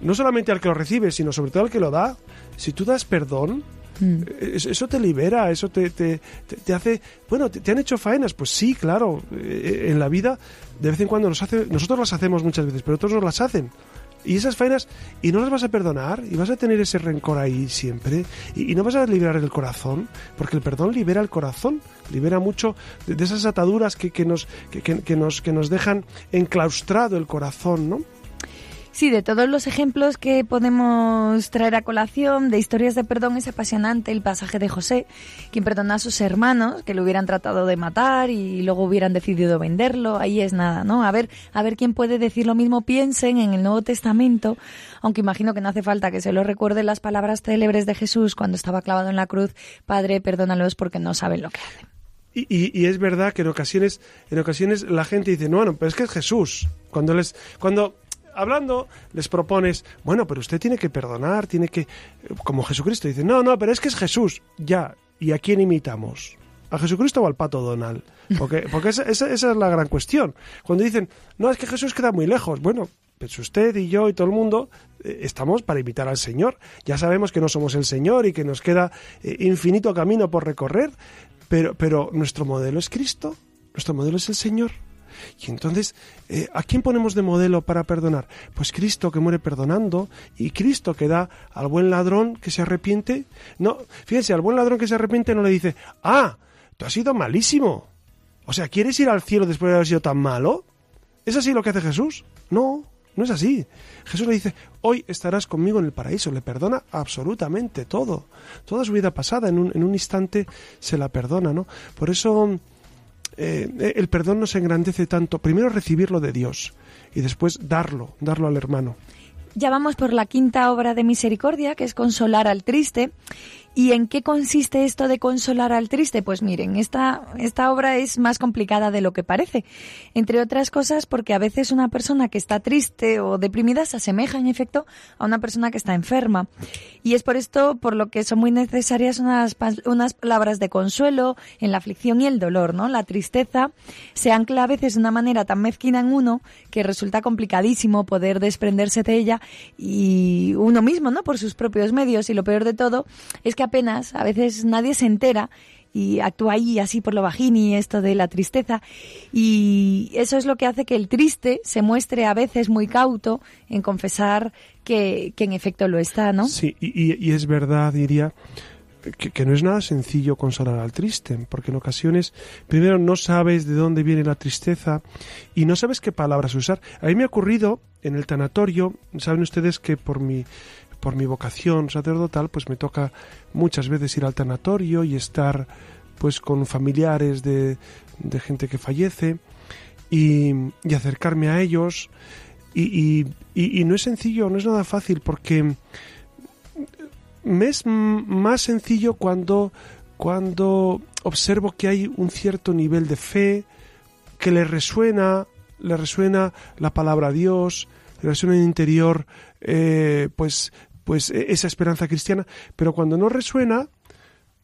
Speaker 1: no solamente al que lo recibe, sino sobre todo al que lo da. Si tú das perdón, mm. eso te libera, eso te, te, te, hace... Bueno, te, han hecho faenas, pues sí, claro, eh, en la vida de vez en cuando nos hace, nosotros las hacemos muchas veces, pero otros nos las hacen. Y esas faenas, y no las vas a perdonar, y vas a tener ese rencor ahí siempre, y, no vas a liberar el corazón, porque el perdón libera el corazón, libera mucho de, esas ataduras que, que nos, que, que, nos, que nos dejan enclaustrado el corazón, ¿no?
Speaker 2: Sí, de todos los ejemplos que podemos traer a colación de historias de perdón es apasionante el pasaje de José, quien perdona a sus hermanos que lo hubieran tratado de matar y luego hubieran decidido venderlo. Ahí es nada, ¿no? A ver, a ver quién puede decir lo mismo. Piensen en el Nuevo Testamento, aunque imagino que no hace falta que se lo recuerden las palabras célebres de Jesús cuando estaba clavado en la cruz. Padre, perdónalos porque no saben lo que hacen.
Speaker 1: Y, y, es verdad que en ocasiones, en ocasiones la gente dice, no, bueno, pero es que es Jesús. Cuando les, cuando hablando, les propones, bueno, pero usted tiene que perdonar, tiene que, como Jesucristo dice, no, no, pero es que es Jesús, ya, ¿y a quién imitamos? ¿A Jesucristo o al pato Donald? Porque, porque esa, esa, es la gran cuestión. Cuando dicen, no, es que Jesús queda muy lejos, bueno, pues usted y yo y todo el mundo eh, estamos para imitar al Señor. Ya sabemos que no somos el Señor y que nos queda eh, infinito camino por recorrer, pero, pero nuestro modelo es Cristo, nuestro modelo es el Señor. Y entonces, eh, ¿a quién ponemos de modelo para perdonar? Pues Cristo que muere perdonando y Cristo que da al buen ladrón que se arrepiente. No, fíjense, al buen ladrón que se arrepiente no le dice, ah, tú has sido malísimo. O sea, ¿quieres ir al cielo después de haber sido tan malo? ¿Es así lo que hace Jesús? No, no es así. Jesús le dice, hoy estarás conmigo en el paraíso. Le perdona absolutamente todo. Toda su vida pasada, en un, en un instante, se la perdona, ¿no? Por eso eh, el perdón nos engrandece tanto. Primero recibirlo de Dios y después darlo, darlo al hermano.
Speaker 2: Ya vamos por la quinta obra de misericordia, que es consolar al triste. ¿Y en qué consiste esto de consolar al triste? Pues miren, esta, esta obra es más complicada de lo que parece. Entre otras cosas porque a veces una persona que está triste o deprimida se asemeja en efecto a una persona que está enferma. Y es por esto por lo que son muy necesarias unas, unas palabras de consuelo en la aflicción y el dolor, ¿no? La tristeza se ancla a veces de una manera tan mezquina en uno que resulta complicadísimo poder desprenderse de ella y uno mismo, ¿no? Por sus propios medios. Y lo peor de todo es que apenas, a veces nadie se entera y actúa ahí así por lo bajini, esto de la tristeza. Y eso es lo que hace que el triste se muestre a veces muy cauto en confesar que, en efecto lo está, ¿no?
Speaker 1: Sí, y, es verdad, diría, que, que, no es nada sencillo consolar al triste, porque en ocasiones, primero, no sabes de dónde viene la tristeza y no sabes qué palabras usar. A mí me ha ocurrido en el tanatorio, saben ustedes que por mi por mi vocación sacerdotal, pues me toca muchas veces ir al tanatorio y estar pues con familiares de, de gente que fallece y, acercarme a ellos. Y, y, no es sencillo, no es nada fácil porque me es más sencillo cuando, cuando observo que hay un cierto nivel de fe, que le resuena, le resuena la palabra Dios, le resuena en el interior eh, pues pues e, esa esperanza cristiana, pero cuando no resuena,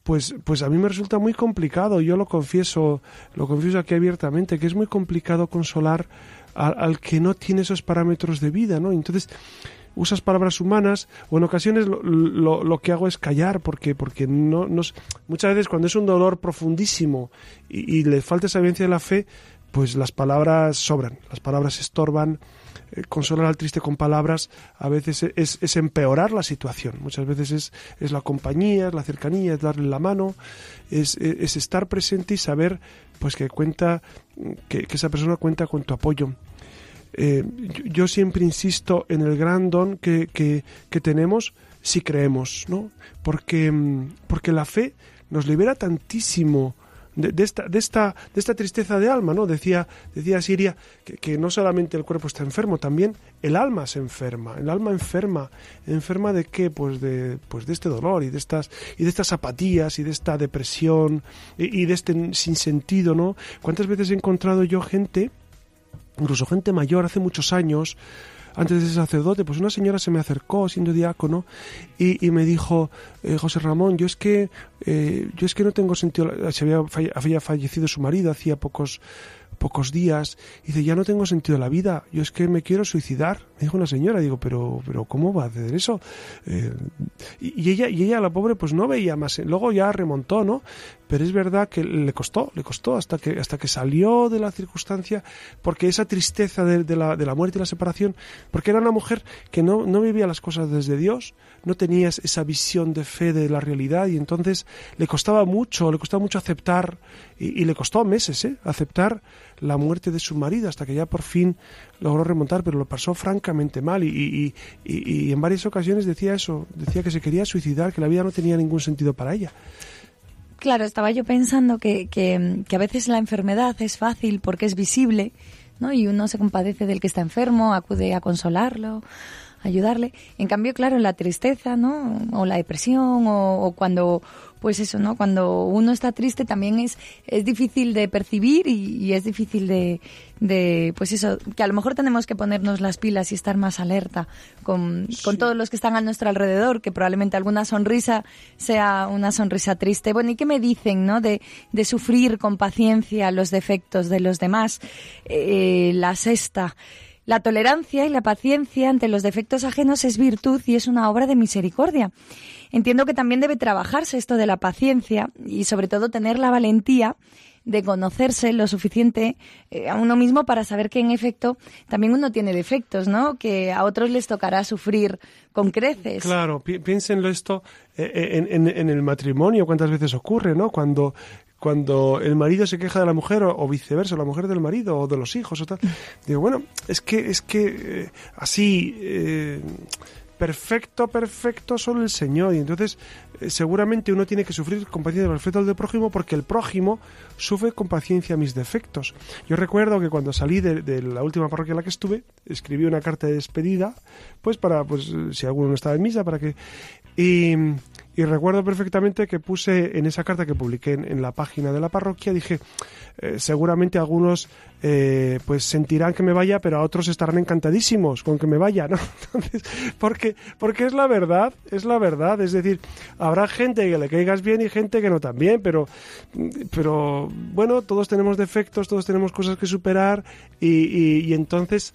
Speaker 1: pues, pues a mí me resulta muy complicado, yo lo confieso, lo confieso aquí abiertamente, que es muy complicado consolar al, que no tiene esos parámetros de vida, ¿no? Entonces, usas palabras humanas o en ocasiones lo, lo, que hago es callar porque, porque no, muchas veces cuando es un dolor profundísimo y, y le falta esa evidencia de la fe, pues las palabras sobran, las palabras estorban, consolar al triste con palabras a veces es, es, empeorar la situación. Muchas veces es, es la compañía, es la cercanía, es darle la mano, es, es estar presente y saber pues que cuenta, que, esa persona cuenta con tu apoyo. eh, yo, siempre insisto en el gran don que, que, que tenemos si creemos, ¿no? Porque, mm, porque la fe nos libera tantísimo de, esta, de, esta, de esta tristeza de alma, ¿no? Decía, decía Siria que, no solamente el cuerpo está enfermo, también el alma se enferma. El alma enferma. ¿Enferma de qué? Pues de, pues de este dolor y de estas, y de estas apatías y de esta depresión y, y de este sinsentido, ¿no? ¿Cuántas veces he encontrado yo gente, incluso gente mayor hace muchos años, antes de ser sacerdote, pues una señora se me acercó siendo diácono y, me dijo, eh, José Ramón, yo es que eh, yo es que no tengo sentido, se había, había fallecido su marido hacía pocos pocos días, y dice, ya no tengo sentido la vida, yo es que me quiero suicidar, me dijo una señora, digo, pero, pero ¿cómo va a hacer eso? Eh, y, ella, y ella, la pobre, pues no veía más, luego ya remontó, ¿no? Pero es verdad que le costó, le costó hasta que, hasta que salió de la circunstancia, porque esa tristeza de, la, de la muerte y la separación, porque era una mujer que no, no vivía las cosas desde Dios, no tenía esa visión de fe de la realidad, y entonces le costaba mucho, le costaba mucho aceptar, y, y le costó meses, ¿eh? aceptar la muerte de su marido hasta que ya por fin logró remontar, pero lo pasó francamente mal y, y, en varias ocasiones decía eso, decía que se quería suicidar, que la vida no tenía ningún sentido para ella.
Speaker 2: Claro, estaba yo pensando que, que, que a veces la enfermedad es fácil porque es visible, ¿no? Y uno se compadece del que está enfermo, acude a consolarlo, ayudarle. En cambio, claro, la tristeza, ¿no? O la depresión, o, cuando, pues eso, ¿no? Cuando uno está triste también es, es difícil de percibir y, es difícil de, de, pues eso, que a lo mejor tenemos que ponernos las pilas y estar más alerta con, con todos los que están a nuestro alrededor, que probablemente alguna sonrisa sea una sonrisa triste. Bueno, ¿y qué me dicen, no? De, de sufrir con paciencia los defectos de los demás. Eh, la sexta. La tolerancia y la paciencia ante los defectos ajenos es virtud y es una obra de misericordia. Entiendo que también debe trabajarse esto de la paciencia y sobre todo tener la valentía de conocerse lo suficiente eh, a uno mismo para saber que en efecto también uno tiene defectos, ¿no? Que a otros les tocará sufrir con creces.
Speaker 1: Claro, piénsenlo esto eh, eh, en, en, el matrimonio, cuántas veces ocurre, ¿no? Cuando cuando el marido se queja de la mujer o, viceversa, la mujer del marido o de los hijos o tal. Digo, bueno, es que, es que eh, así, eh, perfecto, perfecto solo el Señor. Y entonces eh, seguramente uno tiene que sufrir con paciencia los defectos del prójimo porque el prójimo sufre con paciencia mis defectos. Yo recuerdo que cuando salí de, la última parroquia en la que estuve, escribí una carta de despedida, pues para, pues si alguno no estaba en misa, para que... y recuerdo perfectamente que puse en esa carta que publiqué en, la página de la parroquia, dije, eh, seguramente algunos eh, pues sentirán que me vaya, pero a otros estarán encantadísimos con que me vaya, ¿no? Entonces, porque, porque es la verdad, es la verdad. Es decir, habrá gente que le caigas bien y gente que no tan bien, pero, pero bueno, todos tenemos defectos, todos tenemos cosas que superar y, y entonces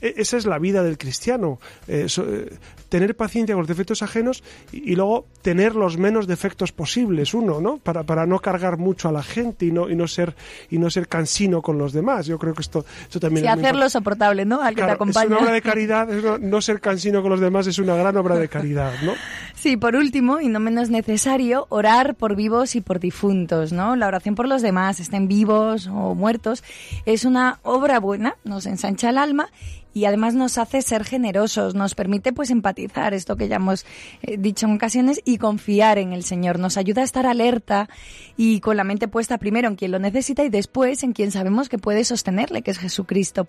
Speaker 1: e, esa es la vida del cristiano. Eh, tener paciencia con los defectos ajenos y, luego tener los menos defectos posibles uno, ¿no? Para, para no cargar mucho a la gente y no, y no ser y no ser cansino con los demás. Yo creo que esto, esto también
Speaker 2: sí, hacerlo soportable, ¿no? Al que te acompaña.
Speaker 1: Es una obra de caridad, no ser cansino con los demás es una gran obra de caridad, ¿no?
Speaker 2: Sí, por último, y no menos necesario, orar por vivos y por difuntos, ¿no? La oración por los demás, estén vivos o muertos, es una obra buena, nos ensancha el alma y además nos hace ser generosos, nos permite pues empatizar, esto que ya hemos eh, dicho en ocasiones, y confiar en el Señor. Nos ayuda a estar alerta y con la mente puesta primero en quien lo necesita y después en quien sabemos que puede sostenerle, que es Jesucristo.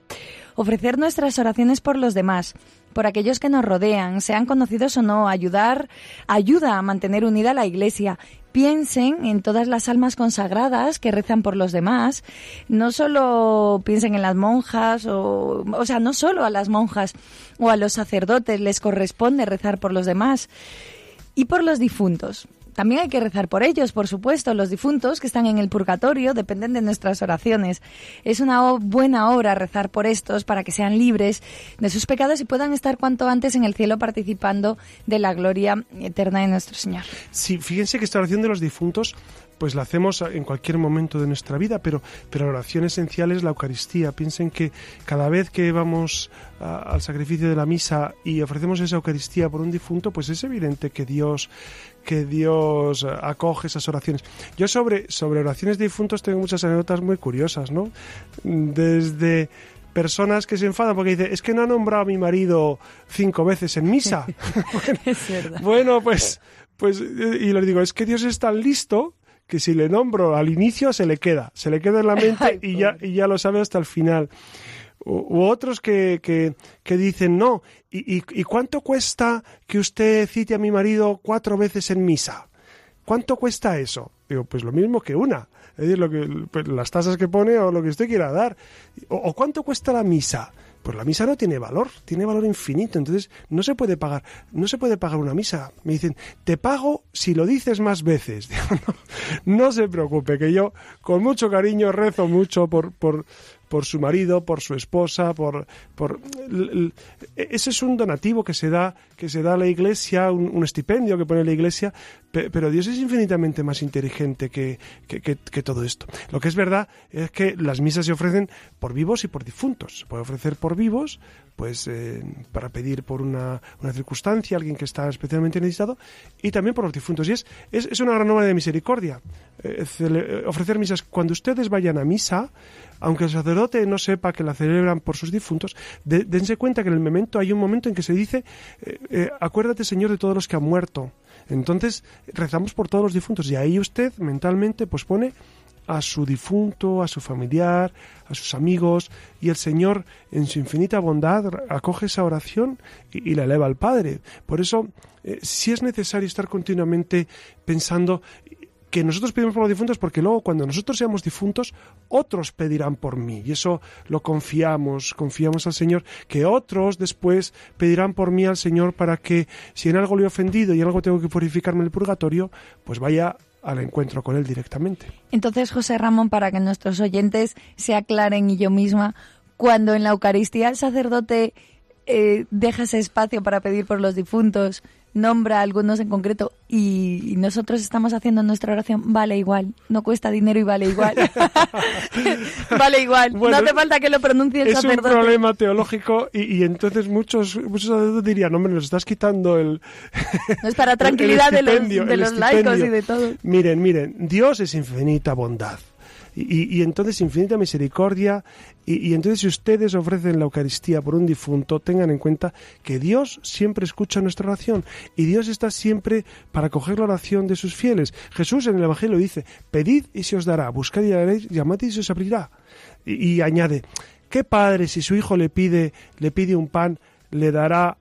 Speaker 2: Ofrecer nuestras oraciones por los demás, por aquellos que nos rodean, sean conocidos o no, ayudar, ayuda a mantener unida la Iglesia piensen en todas las almas consagradas que rezan por los demás, no solo piensen en las monjas, o, o sea, no solo a las monjas o a los sacerdotes les corresponde rezar por los demás, y por los difuntos. También hay que rezar por ellos, por supuesto. Los difuntos que están en el purgatorio dependen de nuestras oraciones. Es una buena obra rezar por estos para que sean libres de sus pecados y puedan estar cuanto antes en el cielo participando de la gloria eterna de nuestro Señor.
Speaker 1: Sí, fíjense que esta oración de los difuntos pues la hacemos en cualquier momento de nuestra vida, pero, pero la oración esencial es la Eucaristía. Piensen que cada vez que vamos al sacrificio de la misa y ofrecemos esa Eucaristía por un difunto, pues es evidente que Dios que Dios acoge esas oraciones. Yo sobre, sobre oraciones de difuntos tengo muchas anécdotas muy curiosas, ¿no? Desde personas que se enfadan porque dicen, es que no ha nombrado a mi marido cinco veces en misa.
Speaker 2: bueno, es verdad.
Speaker 1: bueno, pues, pues, y les digo, es que Dios es tan listo que si le nombro al inicio se le queda, se le queda en la mente y, ya, y ya lo sabe hasta el final. U, otros que, que, que, dicen, no, ¿y, ¿y cuánto cuesta que usted cite a mi marido cuatro veces en misa? ¿Cuánto cuesta eso? Digo, pues lo mismo que una. Es decir, lo que, pues las tasas que pone o lo que usted quiera dar. O, cuánto cuesta la misa? Pues la misa no tiene valor, tiene valor infinito. Entonces no se puede pagar, no se puede pagar una misa. Me dicen, te pago si lo dices más veces. No, no se preocupe, que yo con mucho cariño rezo mucho por, por, por su marido, por su esposa, por, por ese es un donativo que se da que se da a la Iglesia, un, un estipendio que pone la Iglesia, pe, pero Dios es infinitamente más inteligente que, que, que, todo esto. Lo que es verdad es que las misas se ofrecen por vivos y por difuntos. Se puede ofrecer por vivos, pues eh, para pedir por una, una, circunstancia, alguien que está especialmente necesitado, y también por los difuntos. Y es, es, es una gran obra de misericordia. Eh, ofrecer misas. Cuando ustedes vayan a misa, aunque el sacerdote no sepa que la celebran por sus difuntos, de, dense cuenta que en el momento hay un momento en que se dice, eh, eh, acuérdate Señor de todos los que han muerto. Entonces rezamos por todos los difuntos y ahí usted mentalmente pues pone a su difunto, a su familiar, a sus amigos, y el Señor, en su infinita bondad, acoge esa oración y, la eleva al Padre. Por eso, eh, si es necesario estar continuamente pensando que nosotros pedimos por los difuntos porque luego cuando nosotros seamos difuntos, otros pedirán por mí. Y eso lo confiamos, confiamos al Señor, que otros después pedirán por mí al Señor para que si en algo le he ofendido y en algo tengo que purificarme en el purgatorio, pues vaya al encuentro con Él directamente.
Speaker 2: Entonces, José Ramón, para que nuestros oyentes se aclaren y yo misma, cuando en la Eucaristía el sacerdote eh, deja ese espacio para pedir por los difuntos, nombra algunos en concreto y, nosotros estamos haciendo nuestra oración, vale igual, no cuesta dinero y vale igual. vale igual, bueno, no hace falta que lo pronuncie el
Speaker 1: es
Speaker 2: sacerdote.
Speaker 1: Es un problema teológico y, y, entonces muchos, muchos sacerdotes dirían, hombre, nos estás quitando el...
Speaker 2: no es para tranquilidad de los, de los laicos y de todo.
Speaker 1: Miren, miren, Dios es infinita bondad. Y, entonces infinita misericordia y, y, entonces si ustedes ofrecen la Eucaristía por un difunto, tengan en cuenta que Dios siempre escucha nuestra oración y Dios está siempre para coger la oración de sus fieles. Jesús en el Evangelio dice, pedid y se os dará, buscad y haréis, llamad y se os abrirá. Y, y añade, ¿qué padre si su hijo le pide, le pide un pan, le dará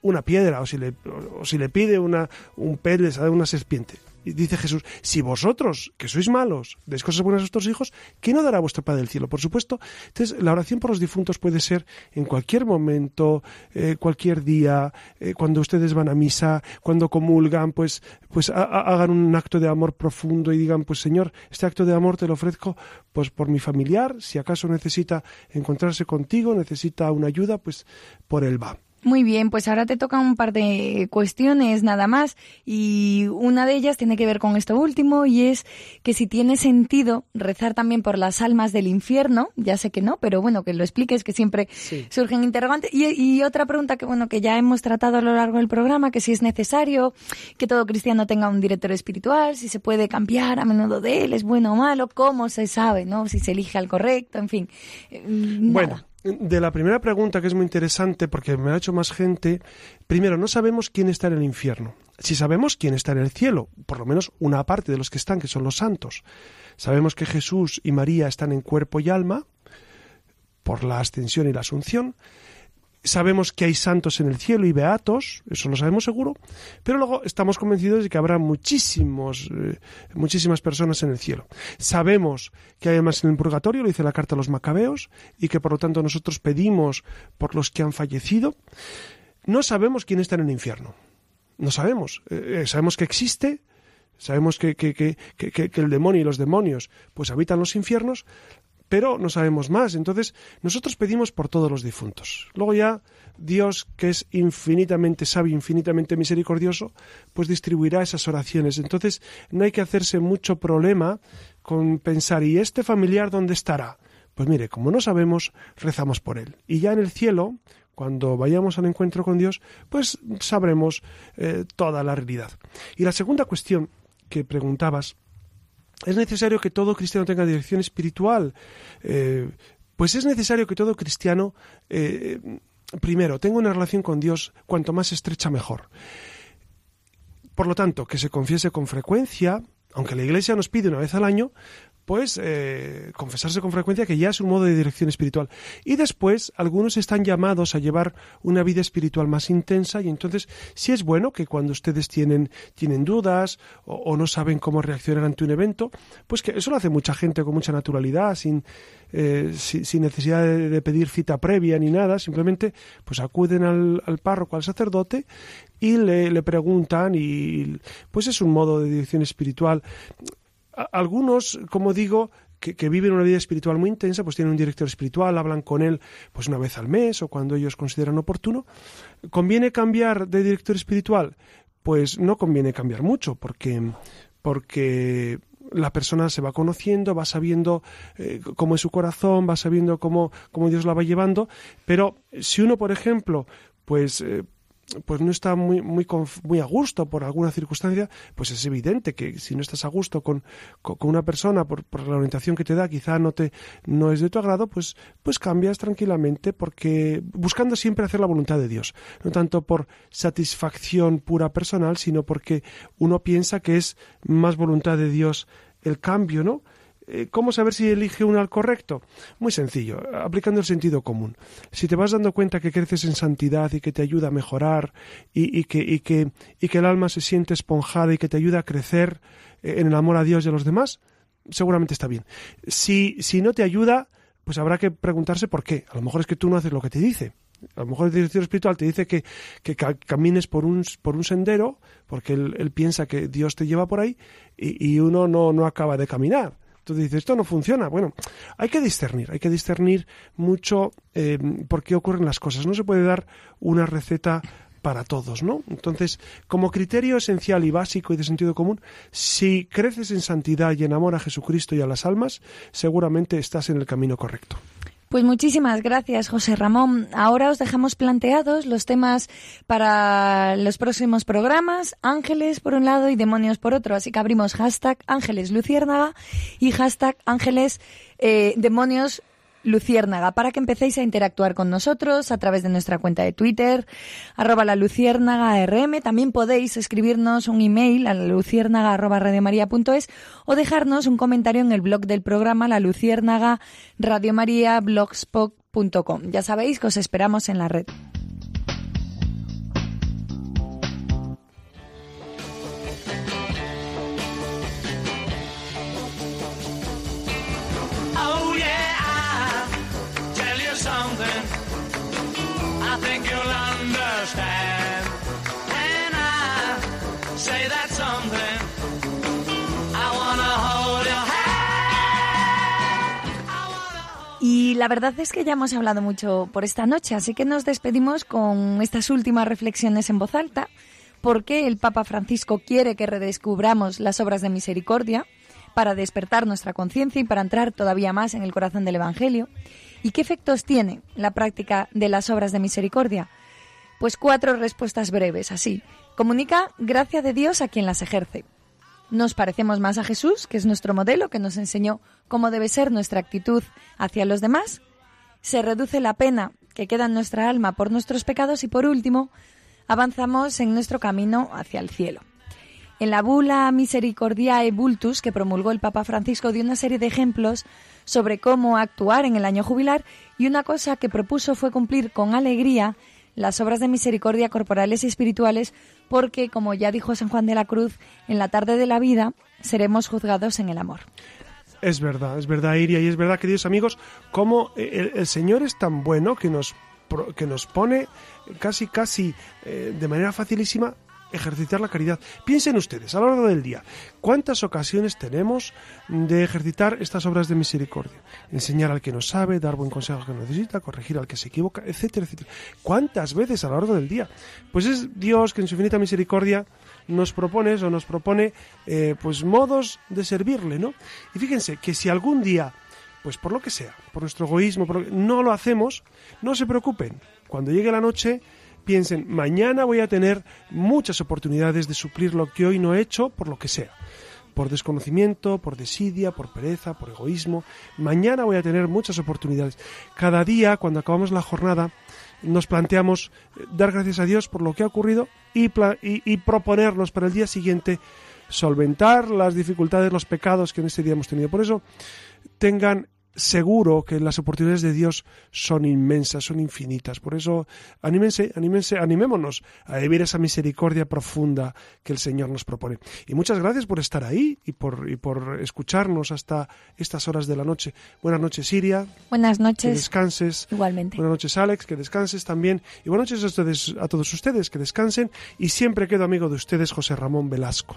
Speaker 1: una piedra o si le, o si le pide una, un pez, le dará una serpiente? Dice Jesús, si vosotros, que sois malos, deis cosas buenas a vuestros hijos, ¿qué no dará vuestro Padre del cielo? Por supuesto. Entonces, la oración por los difuntos puede ser en cualquier momento, eh, cualquier día, eh, cuando ustedes van a misa, cuando comulgan, pues, pues ha, ha, hagan un acto de amor profundo y digan, pues Señor, este acto de amor te lo ofrezco pues por mi familiar, si acaso necesita encontrarse contigo, necesita una ayuda, pues por él va.
Speaker 2: Muy bien, pues ahora te toca un par de cuestiones nada más y una de ellas tiene que ver con esto último y es que si tiene sentido rezar también por las almas del infierno, ya sé que no, pero bueno, que lo expliques, que siempre sí. surgen interrogantes. Y, y, otra pregunta que bueno, que ya hemos tratado a lo largo del programa, que si es necesario que todo cristiano tenga un director espiritual, si se puede cambiar a menudo de él, es bueno o malo, cómo se sabe, ¿no? Si se elige al correcto, en fin. Nada.
Speaker 1: Bueno de la primera pregunta, que es muy interesante porque me ha hecho más gente, primero, no sabemos quién está en el infierno. Si sabemos quién está en el cielo, por lo menos una parte de los que están, que son los santos. Sabemos que Jesús y María están en cuerpo y alma por la ascensión y la asunción. Sabemos que hay santos en el cielo y beatos, eso lo sabemos seguro, pero luego estamos convencidos de que habrá muchísimos, eh, muchísimas personas en el cielo. Sabemos que hay además en el purgatorio, lo dice la carta a los macabeos, y que por lo tanto nosotros pedimos por los que han fallecido. No sabemos quién está en el infierno. No sabemos. Eh, sabemos que existe, sabemos que, que, que, que, el demonio y los demonios pues habitan los infiernos, pero no sabemos más. Entonces, nosotros pedimos por todos los difuntos. Luego ya Dios, que es infinitamente sabio, infinitamente misericordioso, pues distribuirá esas oraciones. Entonces, no hay que hacerse mucho problema con pensar, ¿y este familiar dónde estará? Pues mire, como no sabemos, rezamos por él. Y ya en el cielo, cuando vayamos al encuentro con Dios, pues sabremos eh, toda la realidad. Y la segunda cuestión que preguntabas, es necesario que todo cristiano tenga dirección espiritual. Eh, Pues es necesario que todo cristiano, eh, primero, tenga una relación con Dios cuanto más estrecha mejor. Por lo tanto, que se confiese con frecuencia, aunque la Iglesia nos pide una vez al año, pues eh, confesarse con frecuencia que ya es un modo de dirección espiritual. Y después algunos están llamados a llevar una vida espiritual más intensa y entonces sí es bueno que cuando ustedes tienen, tienen dudas o, no saben cómo reaccionar ante un evento, pues que eso lo hace mucha gente con mucha naturalidad, sin, eh, sin, necesidad de, pedir cita previa ni nada, simplemente pues acuden al, al párroco, al sacerdote y le, le preguntan y pues es un modo de dirección espiritual algunos, como digo, que, viven una vida espiritual muy intensa, pues tienen un director espiritual, hablan con él pues una vez al mes o cuando ellos consideran oportuno. ¿Conviene cambiar de director espiritual? Pues no conviene cambiar mucho, porque, porque la persona se va conociendo, va sabiendo eh, cómo es su corazón, va sabiendo cómo, cómo Dios la va llevando, pero si uno, por ejemplo, pues eh, pues no está muy, muy, muy a gusto por alguna circunstancia, pues es evidente que si no estás a gusto con, con, una persona por, por, la orientación que te da, quizá no te no es de tu agrado, pues, pues cambias tranquilamente porque buscando siempre hacer la voluntad de Dios, no tanto por satisfacción pura personal, sino porque uno piensa que es más voluntad de Dios el cambio, ¿no? Eh, ¿Cómo saber si elige uno al correcto? Muy sencillo, aplicando el sentido común. Si te vas dando cuenta que creces en santidad y que te ayuda a mejorar y, que, y, que, el alma se siente esponjada y que te ayuda a crecer eh, en el amor a Dios y a los demás, seguramente está bien. Si, si no te ayuda, pues habrá que preguntarse por qué. A lo mejor es que tú no haces lo que te dice. A lo mejor el director espiritual te dice que, camines por un, por un sendero porque él, piensa que Dios te lleva por ahí y, uno no, no acaba de caminar. Tú dices, esto no funciona. Bueno, hay que discernir, hay que discernir mucho eh, por qué ocurren las cosas. No se puede dar una receta para todos, ¿no? Entonces, como criterio esencial y básico y de sentido común, si creces en santidad y en amor a Jesucristo y a las almas, seguramente estás en el camino correcto.
Speaker 2: Pues muchísimas gracias, José Ramón. Ahora os dejamos planteados los temas para los próximos programas, ángeles por un lado y demonios por otro. Así que abrimos hashtag ángeles luciérnaga y hashtag ángeles eh, demonios Luciérnaga, para que empecéis a interactuar con nosotros a través de nuestra cuenta de Twitter, arroba la Luciérnaga RM. También podéis escribirnos un email a la luciérnaga arroba radiomaria.es o dejarnos un comentario en el blog del programa La Luciérnaga blogspot.com. Ya sabéis que os esperamos en la red. Y la verdad es que ya hemos hablado mucho por esta noche, así que nos despedimos con estas últimas reflexiones en voz alta. ¿Por qué el Papa Francisco quiere que redescubramos las obras de misericordia? Para despertar nuestra conciencia y para entrar todavía más en el corazón del Evangelio. ¿Y qué efectos tiene la práctica de las obras de misericordia? Pues cuatro respuestas breves, así. Comunica gracia de Dios a quien las ejerce. Nos parecemos más a Jesús, que es nuestro modelo, que nos enseñó cómo debe ser nuestra actitud hacia los demás. Se reduce la pena que queda en nuestra alma por nuestros pecados y por último, avanzamos en nuestro camino hacia el cielo. En la bula Misericordiae Vultus que promulgó el Papa Francisco dio una serie de ejemplos sobre cómo actuar en el año jubilar y una cosa que propuso fue cumplir con alegría las obras de misericordia corporales y espirituales, porque, como ya dijo San Juan de la Cruz, en la tarde de la vida seremos juzgados en el amor.
Speaker 1: Es verdad, es verdad, Iria, y es verdad, queridos amigos, como el, Señor es tan bueno que nos, que nos pone casi, casi eh, de manera facilísima ejercitar la caridad. Piensen ustedes, a lo largo del día, ¿cuántas ocasiones tenemos de ejercitar estas obras de misericordia? Enseñar al que no sabe, dar buen consejo al que necesita, corregir al que se equivoca, etcétera, etcétera. ¿Cuántas veces a lo largo del día? Pues es Dios que en su infinita misericordia nos propone o nos propone eh, pues modos de servirle, ¿no? Y fíjense que si algún día pues por lo que sea, por nuestro egoísmo, no lo hacemos, no se preocupen. Cuando llegue la noche, piensen, mañana voy a tener muchas oportunidades de suplir lo que hoy no he hecho por lo que sea. por desconocimiento, por desidia, por pereza, por egoísmo. Mañana voy a tener muchas oportunidades. Cada día, cuando acabamos la jornada, nos planteamos eh, dar gracias a Dios por lo que ha ocurrido y, y, proponernos para el día siguiente solventar las dificultades, los pecados que en este día hemos tenido. Por eso, tengan seguro que las oportunidades de Dios son inmensas, son infinitas. Por eso, anímense, anímense, animémonos a vivir esa misericordia profunda que el Señor nos propone. Y muchas gracias por estar ahí y por, y por escucharnos hasta estas horas de la noche. Buenas noches, Siria.
Speaker 2: Buenas noches.
Speaker 1: Que descanses.
Speaker 2: Igualmente.
Speaker 1: Buenas noches, Alex, que descanses también. Y buenas noches a, ustedes, a todos ustedes, que descansen. Y siempre quedo amigo de ustedes, José Ramón Velasco.